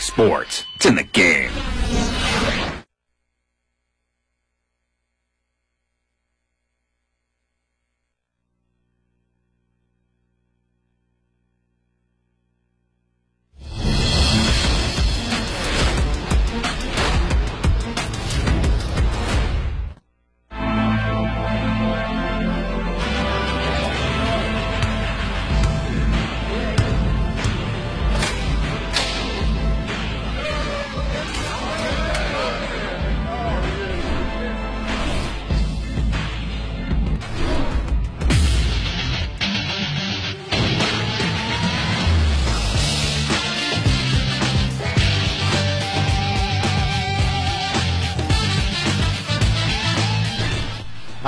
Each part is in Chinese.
Sports. It's in the game.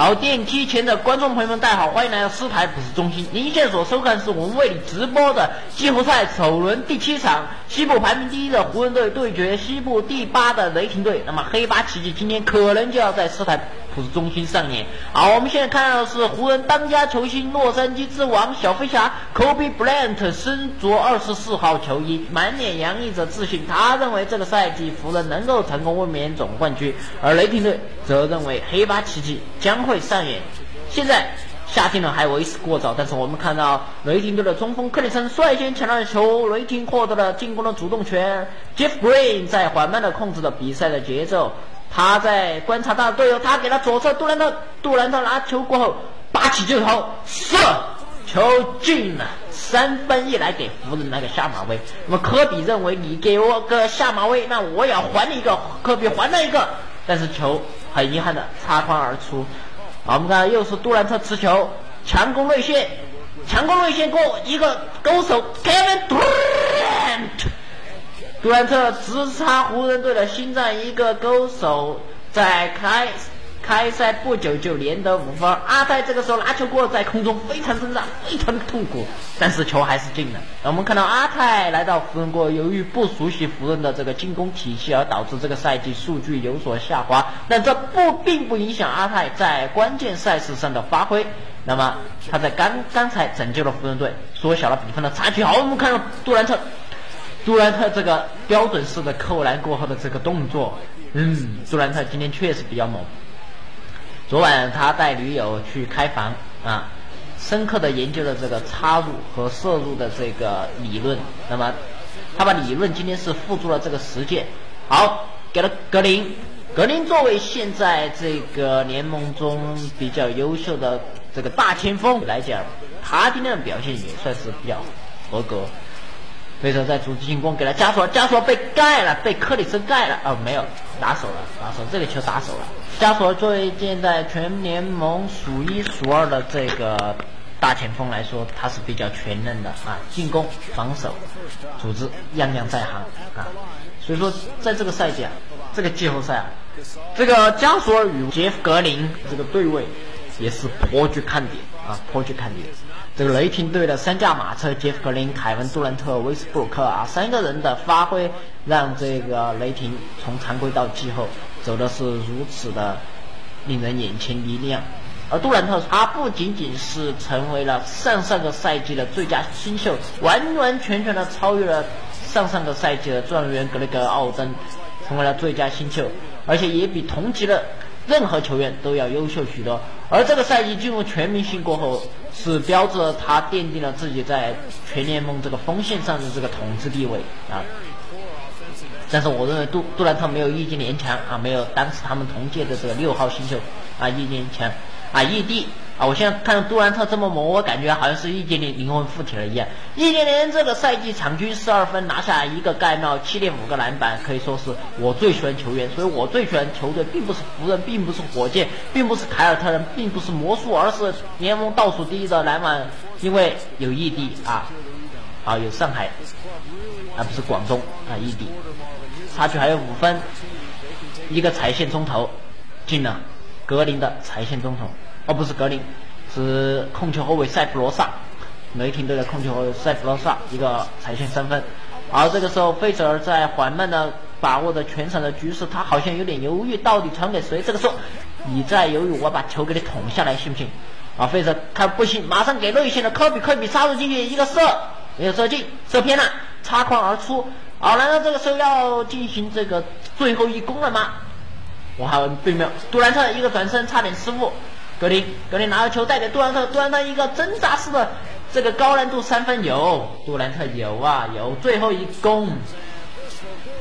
好，电梯前的观众朋友们，大家好，欢迎来到四台普斯中心。您现在所收看是我们为你直播的季后赛首轮第七场，西部排名第一的湖人队对决西部第八的雷霆队。那么黑八奇迹今天可能就要在四台普斯中心上演。好，我们现在看到的是湖人当家球星洛杉矶之王小飞侠 Kobe Bryant 身着二十四号球衣，满脸洋溢着自信。他认为这个赛季湖人能够成功卫冕总冠军，而雷霆队则认为黑八奇迹将会上演。现在夏天呢还为时过早，但是我们看到雷霆队的中锋克里森率先抢到球，雷霆获得了进攻的主动权。Jeff Green 在缓慢的控制着比赛的节奏，他在观察他的队友，他给了左侧杜兰特，杜兰特拿球过后拔起就投，射，球进了，三分一来给湖人来个下马威。那么科比认为你给我个下马威，那我也要还你一个，科比还了一个，但是球很遗憾的擦筐而出。好，我们看又是杜兰特持球强攻内线，强攻内线过一个勾手 Kevin Durant，杜兰特直插湖人队的心脏，一个勾手，在开开赛不久就连得五分。阿泰这个时候拿球过在空中非常挣扎，非常痛苦，但是球还是进了。我们看到阿泰来到湖人过，由于不熟悉湖人的这个进攻体系，而导致这个赛季数据有所下滑。但这不并不影响阿泰在关键赛事上的发挥。那么他在刚刚才拯救了湖人队，缩小了比分的差距。好，我们看到杜兰特。杜兰特这个标准式的扣篮过后的这个动作，嗯，杜兰特今天确实比较猛。昨晚他带女友去开房啊，深刻的研究了这个插入和射入的这个理论。那么他把理论今天是付诸了这个实践。好，给了格林。格林作为现在这个联盟中比较优秀的这个大前锋来讲，他今天的表现也算是比较合格。费城在组织进攻，给了加索尔，加索尔被盖了，被克里斯盖了，哦，没有打手了，打手，这个球打手了。加索尔作为现在全联盟数一数二的这个大前锋来说，他是比较全能的啊，进攻、防守、组织样样在行啊。所以说，在这个赛季啊，这个季后赛啊，这个加索尔与杰夫格林这个对位也是颇具看点啊，颇具看点。这个雷霆队的三驾马车杰夫格林、凯文杜兰特、威斯布鲁克啊，三个人的发挥让这个雷霆从常规到季后走的是如此的令人眼前一亮。而杜兰特他不仅仅是成为了上上个赛季的最佳新秀，完完全全的超越了上上个赛季的状元格雷格奥登，成为了最佳新秀，而且也比同级的任何球员都要优秀许多。而这个赛季进入全明星过后，是标志着他奠定了自己在全联盟这个锋线上的这个统治地位啊。但是我认为杜杜兰特没有易建联强啊，没有当时他们同届的这个六号新秀啊易建联强啊易地啊。我现在看到杜兰特这么猛，我感觉好像是易建联灵魂附体了一样。易建联这个赛季场均十二分，拿下一个盖帽，七点五个篮板，可以说是我最喜欢球员。所以我最喜欢球队，并不是湖人，并不是火箭，并不是凯尔特人，并不是魔术，而是联盟倒数第一的篮板，因为有异地啊啊有上海，而不是广东啊异地。差距还有五分，一个踩线中投进了，格林的裁线中投，哦不是格林，是控球后卫塞弗罗萨，雷霆队的控球后卫塞弗罗萨一个裁线三分，而这个时候费泽尔在缓慢的把握着全场的局势，他好像有点犹豫，到底传给谁？这个时候你再犹豫，我把球给你捅下来，信不信？啊，费泽看不行，马上给内线的科比，科比插入进去一个射，没有射进，射偏了，插框而出。好，难道这个时候要进行这个最后一攻了吗？我还有对面。杜兰特一个转身差点失误，格林格林拿到球带给杜兰特，杜兰特一个挣扎式的这个高难度三分有，杜兰特有啊有，最后一攻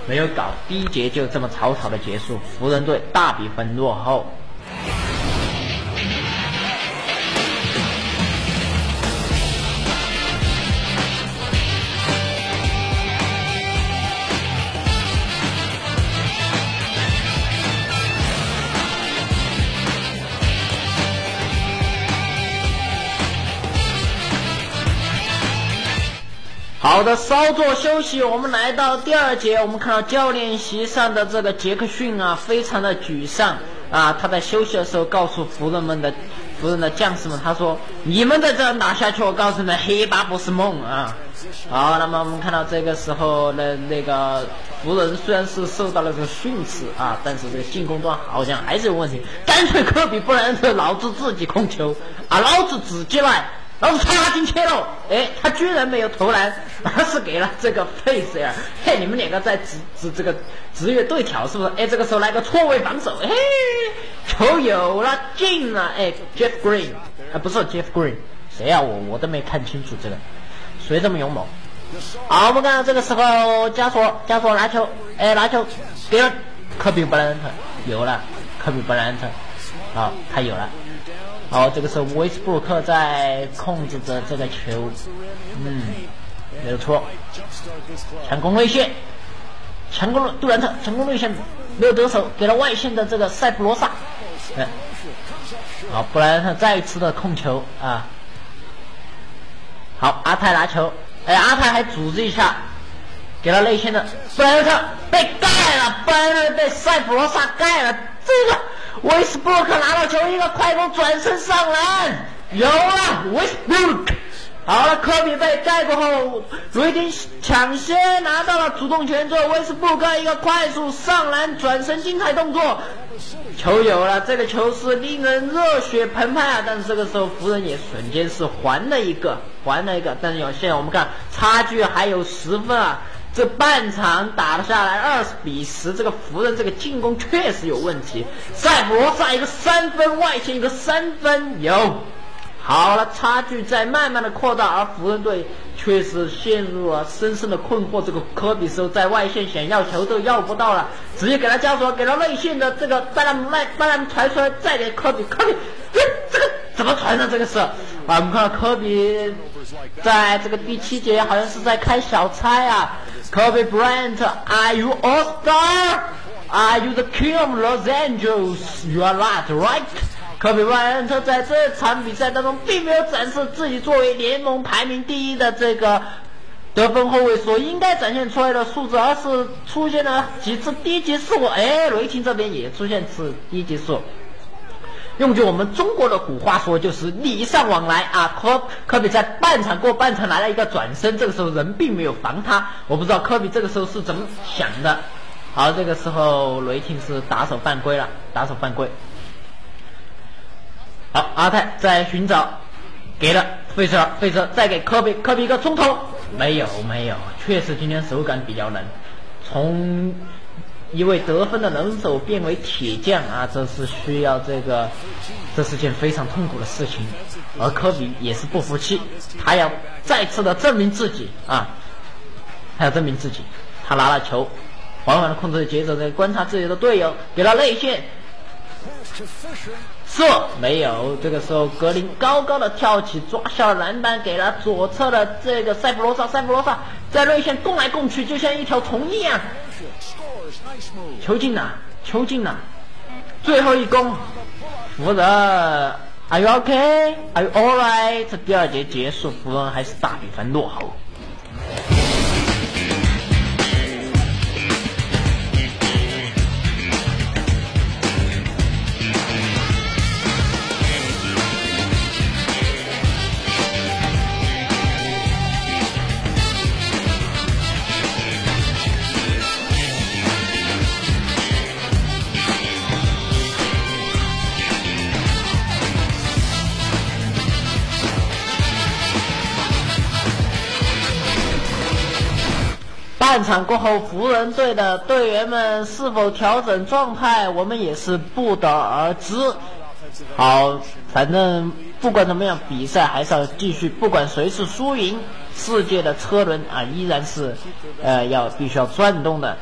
没有搞，第一节就这么草草的结束，湖人队大比分落后。好的，稍作休息，我们来到第二节。我们看到教练席上的这个杰克逊啊，非常的沮丧啊。他在休息的时候告诉湖人们的湖人的将士们，他说：“你们在这打下去，我告诉你们，黑八不是梦啊。”好，那么我们看到这个时候的那个湖人虽然是受到了这个训斥啊，但是这个进攻端好像还是有问题。干脆科比不然特老子自己控球啊，老子自己来。老子插进去了，哎，他居然没有投篮，而是给了这个费舍尔。嘿，你们两个在职职这个职业对挑是不是？哎，这个时候来个错位防守，哎，球有了进了，哎，Jeff Green 啊，不是 Jeff Green，谁呀？我我都没看清楚这个，谁这么勇猛？好，我们看到这个时候加索加索拿球，哎，拿球给了科比布莱恩特，有了科比布莱恩特，好，他有了。好，这个时候威斯布鲁克在控制着这个球，嗯，没有错，强攻内线，强攻杜兰特，强攻内线没有得手，给了外线的这个塞弗罗萨，嗯，好，布莱恩特再一次的控球。啊，好，阿泰拿球，哎，阿泰还组织一下，给了内线的布莱恩特。被盖了，布莱恩特被塞弗罗萨盖了，这个。威斯布鲁克拿到球，一个快攻转身上篮，有了威斯布鲁克。好了，科比被盖过后，雷霆抢先拿到了主动权，做威斯布鲁克一个快速上篮转身精彩动作，球有了，这个球是令人热血澎湃啊！但是这个时候湖人也瞬间是还了一个，还了一个，但是有现在我们看差距还有十分啊。这半场打了下来，二十比十，这个湖人这个进攻确实有问题。塞弗罗萨一个三分外线，一个三分有，好了，差距在慢慢的扩大，而湖人队确实陷入了深深的困惑。这个科比时候在外线想要球都要不到了，直接给他交手，给他内线的这个拜拉姆麦，拜拉姆传出来，再给科比，科比，怎么传的？这个是啊，我们看科比在这个第七节好像是在开小差啊。Kobe Bryant, are you all star? Are you the king of Los Angeles? You are not, right? Kobe Bryant 在这场比赛当中并没有展示自己作为联盟排名第一的这个得分后卫所应该展现出来的素质，而是出现了几次低级失误。哎，雷霆这边也出现次低级失误。用句我们中国的古话说，就是礼尚往来啊。科科比在半场过半场来了一个转身，这个时候人并没有防他，我不知道科比这个时候是怎么想的。好，这个时候雷霆是打手犯规了，打手犯规。好，阿泰在寻找，给了费舍尔，费舍尔再给科比，科比一个冲头，没有没有，确实今天手感比较冷，从。一位得分的能手变为铁匠啊，这是需要这个，这是件非常痛苦的事情。而科比也是不服气，他要再次的证明自己啊，他要证明自己。他拿了球，缓缓的控制节奏，在观察自己的队友，给了内线，射没有。这个时候格林高高的跳起，抓下了篮板，给了左侧的这个塞弗罗萨，塞弗罗萨在内线攻来攻去，就像一条虫一样。球进了，球进了，最后一攻，湖人，Are you OK？Are you alright？这第二节结束，湖人还是大比分落后。半场过后，湖人队的队员们是否调整状态，我们也是不得而知。好，反正不管怎么样，比赛还是要继续，不管谁是输赢，世界的车轮啊依然是，呃，要必须要转动的。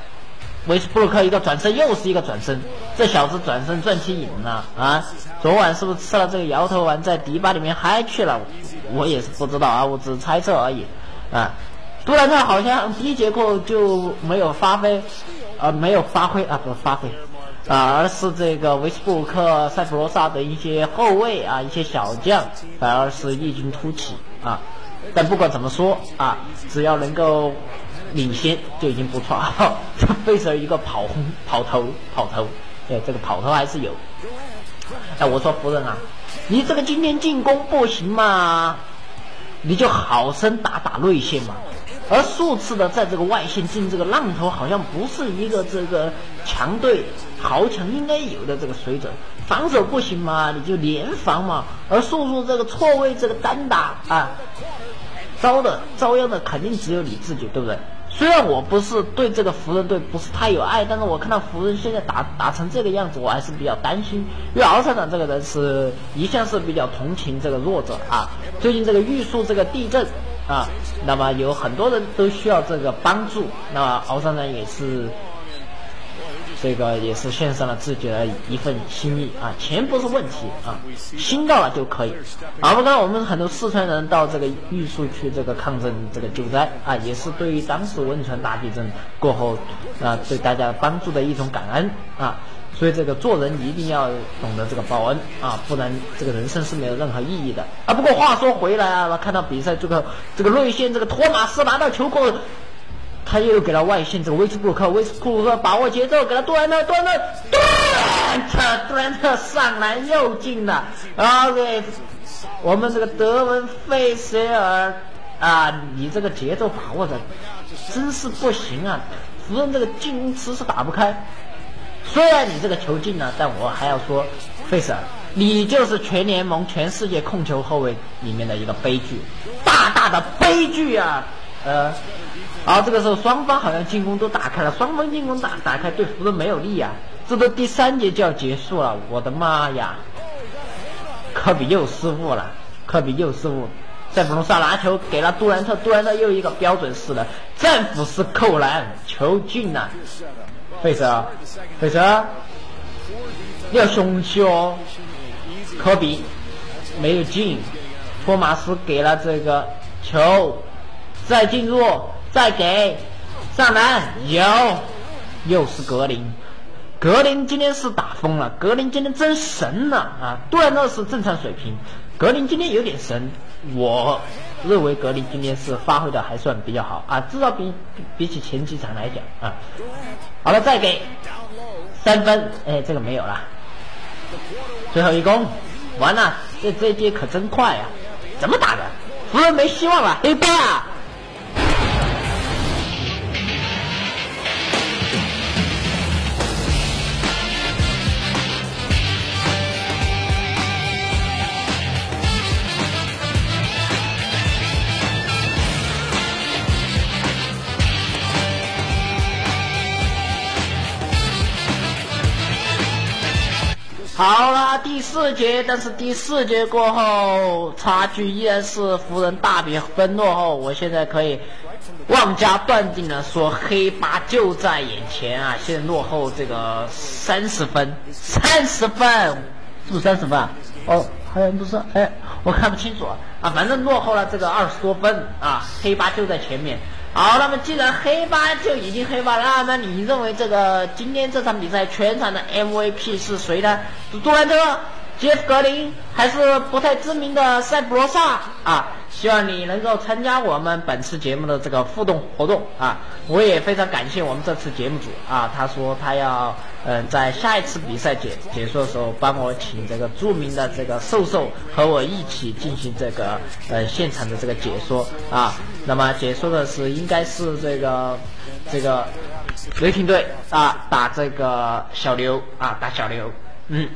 威斯布鲁克一个转身，又是一个转身，这小子转身转起瘾了啊！昨晚是不是吃了这个摇头丸，在迪吧里面嗨去了？我也是不知道啊，我只是猜测而已啊。杜兰特好像第一节课就没有发挥，啊，没有发挥啊，不是发挥。啊，而是这个维斯布鲁克、塞弗罗萨的一些后卫啊，一些小将，反而是异军突起啊。但不管怎么说啊，只要能够领先就已经不错。这费舍一个跑轰、跑头、跑头，哎，这个跑头还是有。哎，我说夫人啊，你这个今天进攻不行嘛，你就好生打打内线嘛。而数次的在这个外线进这个浪头，好像不是一个这个强队豪强应该有的这个水准。防守不行嘛，你就联防嘛。而速速这个错位这个单打啊，遭的遭殃的肯定只有你自己，对不对？虽然我不是对这个湖人队不是太有爱，但是我看到湖人现在打打成这个样子，我还是比较担心。因为敖厂长这个人是一向是比较同情这个弱者啊。最近这个玉树这个地震。啊，那么有很多人都需要这个帮助，那么敖厂长也是，这个也是献上了自己的一份心意啊，钱不是问题啊，心到了就可以。啊，刚刚我们很多四川人到这个玉树去这个抗震这个救灾啊，也是对于当时汶川大地震过后啊对大家帮助的一种感恩啊。所以这个做人一定要懂得这个报恩啊，不然这个人生是没有任何意义的啊。不过话说回来啊，看到比赛这个这个内线这个托马斯拿到球后，他又给了外线这个威斯布鲁克，威斯布鲁克把握节奏给了杜兰特，杜兰特，杜兰特，上篮又进了。OK，我们这个德文费舍尔啊，你这个节奏把握的真是不行啊，湖人这个进攻迟迟打不开。虽然你这个球进了，但我还要说，费舍尔，你就是全联盟、全世界控球后卫里面的一个悲剧，大大的悲剧啊！呃，好，这个时候双方好像进攻都打开了，双方进攻打打开对湖人没有利啊！这都第三节就要结束了，我的妈呀！科比又失误了，科比又失误，在弗隆萨拿球给了杜兰特，杜兰特又一个标准式的战斧式扣篮，球进了。费舍，费舍，你要雄起哦！科比没有进，托马斯给了这个球，再进入，再给上篮，有，又是格林，格林今天是打疯了，格林今天真神了啊！杜兰特是正常水平，格林今天有点神，我认为格林今天是发挥的还算比较好啊，至少比比起前几场来讲啊。好了，再给三分，哎，这个没有了。最后一攻，完了，这这节可真快啊！怎么打的？湖人没希望了，黑八。好了，第四节，但是第四节过后，差距依然是湖人大比分落后。我现在可以妄加断定的说，黑八就在眼前啊！现在落后这个三十分，三十分，是不是三十分啊？哦，好像不是，哎，我看不清楚啊，反正落后了这个二十多分啊，黑八就在前面。好，那么既然黑八就已经黑八了，那你认为这个今天这场比赛全场的 MVP 是谁呢？杜兰特、杰夫格林，还是不太知名的塞普罗萨啊？希望你能够参加我们本次节目的这个互动活动啊！我也非常感谢我们这次节目组啊，他说他要嗯在下一次比赛解解说的时候帮我请这个著名的这个瘦瘦和我一起进行这个呃现场的这个解说啊。那么解说的是应该是这个这个雷霆队啊打这个小牛啊打小牛嗯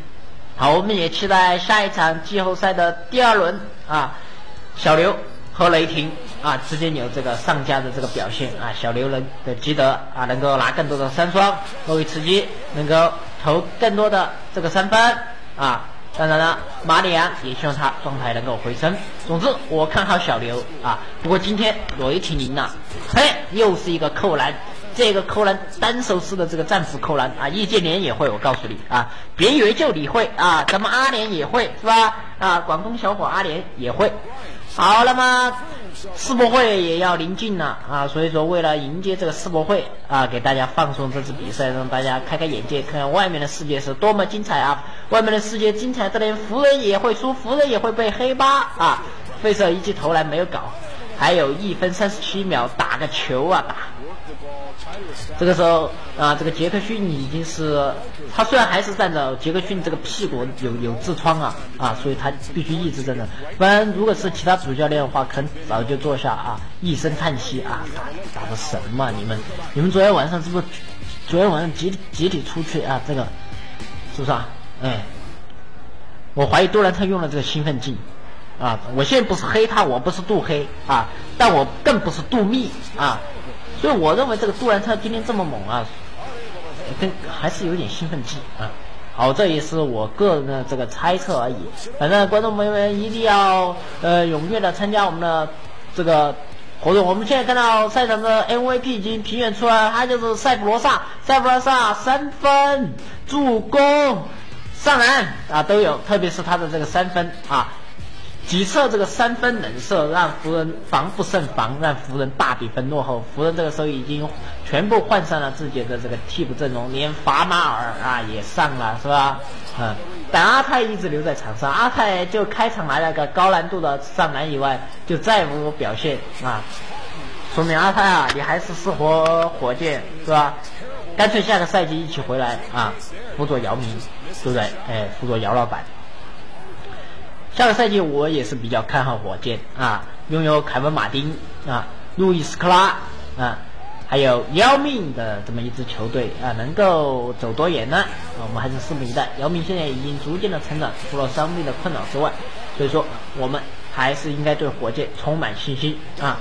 好，我们也期待下一场季后赛的第二轮啊。小刘和雷霆啊之间有这个上佳的这个表现啊，小刘能的积德啊，能够拿更多的三双，作为吃鸡，能够投更多的这个三分啊。当然了，马里昂也希望他状态能够回升。总之，我看好小刘啊。不过今天雷霆赢了，嘿，又是一个扣篮。这个扣篮单手式的这个战斧扣篮啊，易建联也会，我告诉你啊，别以为就你会啊，咱们阿联也会是吧？啊，广东小伙阿联也会。好，那么世博会也要临近了啊，所以说为了迎接这个世博会啊，给大家放松这次比赛，让大家开开眼界，看看外面的世界是多么精彩啊！外面的世界精彩，这连湖人也会输，湖人也会被黑八啊！费舍一记投篮没有搞，还有一分三十七秒打个球啊打！这个时候啊，这个杰克逊已经是他虽然还是站着，杰克逊这个屁股有有痔疮啊啊，所以他必须一直站着。不然如果是其他主教练的话，可能早就坐下啊，一声叹息啊，打打的什么？你们你们昨天晚上是不是昨天晚上集集体出去啊？这个是不是啊？哎，我怀疑杜兰特用了这个兴奋剂啊！我现在不是黑他，我不是杜黑啊，但我更不是杜密啊。所以我认为这个杜兰特今天这么猛啊，跟还是有点兴奋剂啊。好，这也是我个人的这个猜测而已。反正观众朋友们一定要呃踊跃的参加我们的这个活动。我们现在看到赛场的 MVP 已经评选出来，他就是塞普罗萨。塞普罗萨三分、助攻、上篮啊都有，特别是他的这个三分啊。几次这个三分冷射，让湖人防不胜防，让湖人大比分落后。湖人这个时候已经全部换上了自己的这个替补阵容，连法马尔啊也上了，是吧？嗯，但阿泰一直留在场上，阿泰就开场来了个高难度的上篮以外，就再无表现啊，说明阿泰啊，你还是适合火箭，是吧？干脆下个赛季一起回来啊，辅佐姚明，对不对？哎，辅佐姚老板。下个赛季我也是比较看好火箭啊，拥有凯文马丁啊、路易斯克拉啊，还有姚明的这么一支球队啊，能够走多远呢？我们还是拭目以待。姚明现在已经逐渐的成长，除了伤病的困扰之外，所以说我们还是应该对火箭充满信心啊。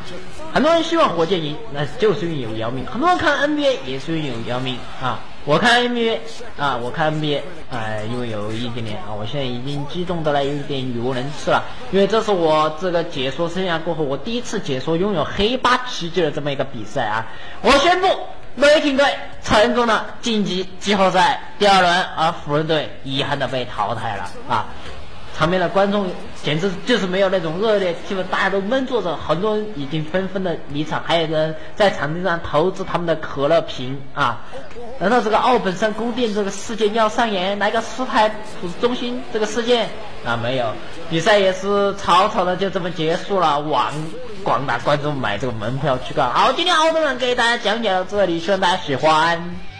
很多人希望火箭赢，那就是因为有姚明；很多人看 NBA 也是因为有姚明啊。我看 NBA 啊，我看 NBA，哎，因为有易建联啊，我现在已经激动的来有点语无伦次了，因为这是我这个解说生涯过后，我第一次解说拥有黑八奇迹的这么一个比赛啊！我宣布，雷霆队成功的晋级季后赛第二轮，而湖人队遗憾的被淘汰了啊！场边的观众简直就是没有那种热烈气氛，大家都闷坐着，很多人已经纷纷的离场，还有人在场地上投掷他们的可乐瓶啊！难道这个奥本山宫殿这个事件要上演来个斯台普中心这个事件啊？没有，比赛也是草草的就这么结束了，望广大观众买这个门票去看。好，今天奥特曼给大家讲解到这里，希望大家喜欢。